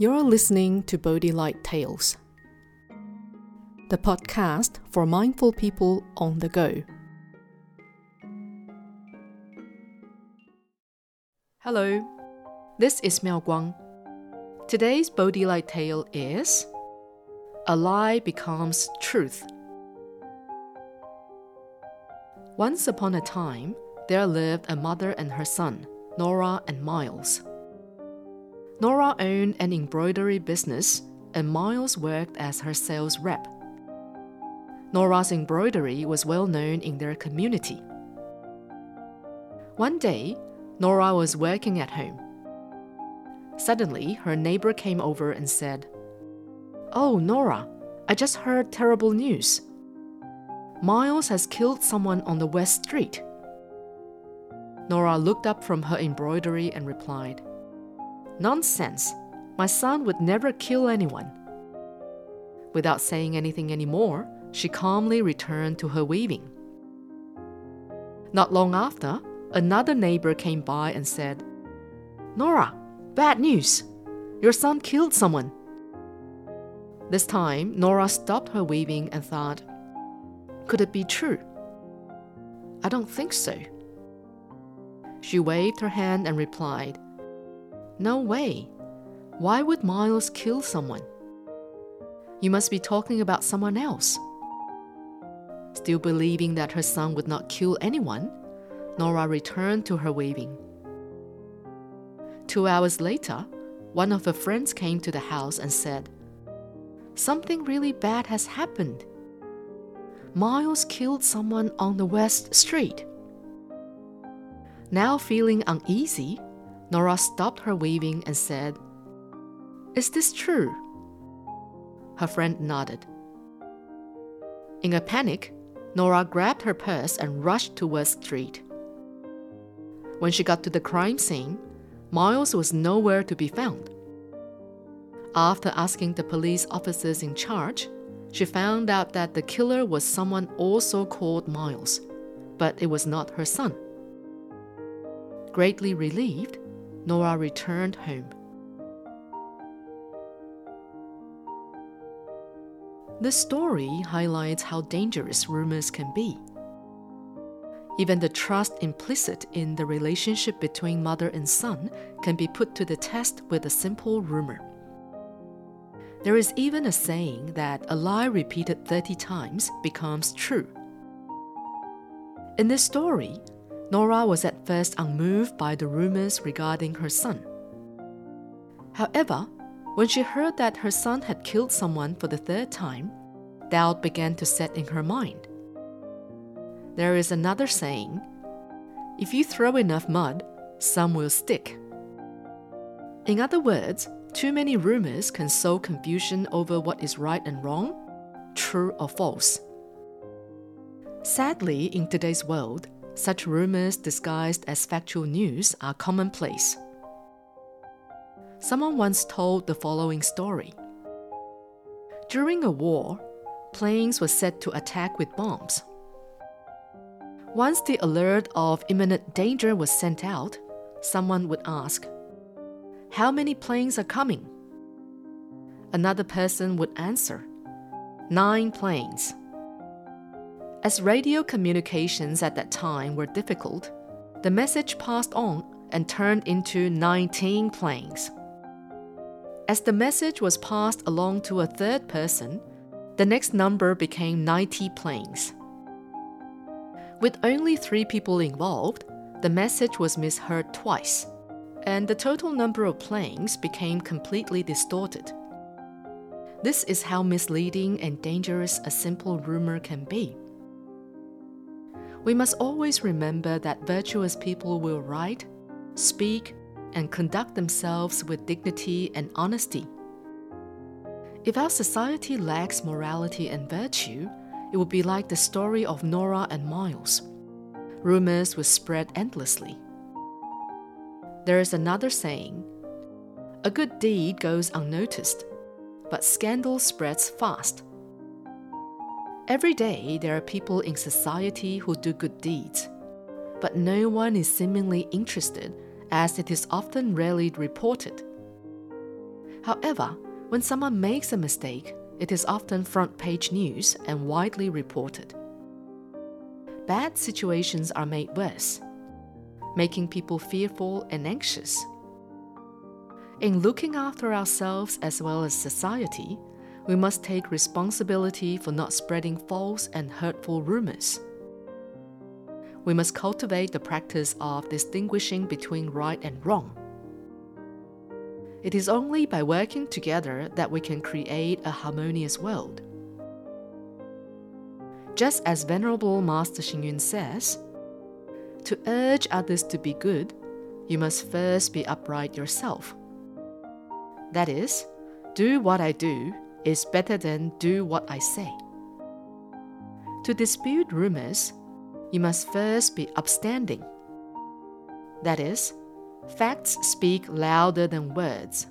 You're listening to Bodhi Light Tales, the podcast for mindful people on the go. Hello, this is Miao Guang. Today's Bodhi Light tale is A Lie Becomes Truth. Once upon a time, there lived a mother and her son, Nora and Miles. Nora owned an embroidery business, and Miles worked as her sales rep. Nora's embroidery was well known in their community. One day, Nora was working at home. Suddenly, her neighbor came over and said, Oh, Nora, I just heard terrible news. Miles has killed someone on the West Street. Nora looked up from her embroidery and replied, Nonsense. My son would never kill anyone. Without saying anything anymore, she calmly returned to her weaving. Not long after, another neighbor came by and said, Nora, bad news. Your son killed someone. This time, Nora stopped her weaving and thought, Could it be true? I don't think so. She waved her hand and replied, no way. Why would Miles kill someone? You must be talking about someone else. Still believing that her son would not kill anyone, Nora returned to her weaving. Two hours later, one of her friends came to the house and said, Something really bad has happened. Miles killed someone on the West Street. Now feeling uneasy, Nora stopped her weaving and said, Is this true? Her friend nodded. In a panic, Nora grabbed her purse and rushed to West Street. When she got to the crime scene, Miles was nowhere to be found. After asking the police officers in charge, she found out that the killer was someone also called Miles, but it was not her son. Greatly relieved, Nora returned home. This story highlights how dangerous rumors can be. Even the trust implicit in the relationship between mother and son can be put to the test with a simple rumor. There is even a saying that a lie repeated 30 times becomes true. In this story, Nora was at first unmoved by the rumors regarding her son. However, when she heard that her son had killed someone for the third time, doubt began to set in her mind. There is another saying if you throw enough mud, some will stick. In other words, too many rumors can sow confusion over what is right and wrong, true or false. Sadly, in today's world, such rumors disguised as factual news are commonplace. Someone once told the following story During a war, planes were set to attack with bombs. Once the alert of imminent danger was sent out, someone would ask, How many planes are coming? Another person would answer, Nine planes. As radio communications at that time were difficult, the message passed on and turned into 19 planes. As the message was passed along to a third person, the next number became 90 planes. With only three people involved, the message was misheard twice, and the total number of planes became completely distorted. This is how misleading and dangerous a simple rumor can be. We must always remember that virtuous people will write, speak, and conduct themselves with dignity and honesty. If our society lacks morality and virtue, it would be like the story of Nora and Miles. Rumors would spread endlessly. There is another saying A good deed goes unnoticed, but scandal spreads fast. Every day, there are people in society who do good deeds, but no one is seemingly interested as it is often rarely reported. However, when someone makes a mistake, it is often front page news and widely reported. Bad situations are made worse, making people fearful and anxious. In looking after ourselves as well as society, we must take responsibility for not spreading false and hurtful rumors. We must cultivate the practice of distinguishing between right and wrong. It is only by working together that we can create a harmonious world. Just as Venerable Master Xing says, to urge others to be good, you must first be upright yourself. That is, do what I do is better than do what I say. To dispute rumors, you must first be upstanding. That is, facts speak louder than words.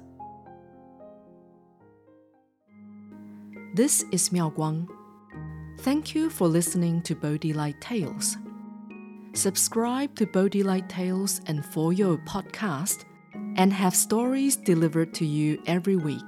This is Miao Guang. Thank you for listening to Bodhi Light Tales. Subscribe to Bodhi Light Tales and For Your podcast and have stories delivered to you every week.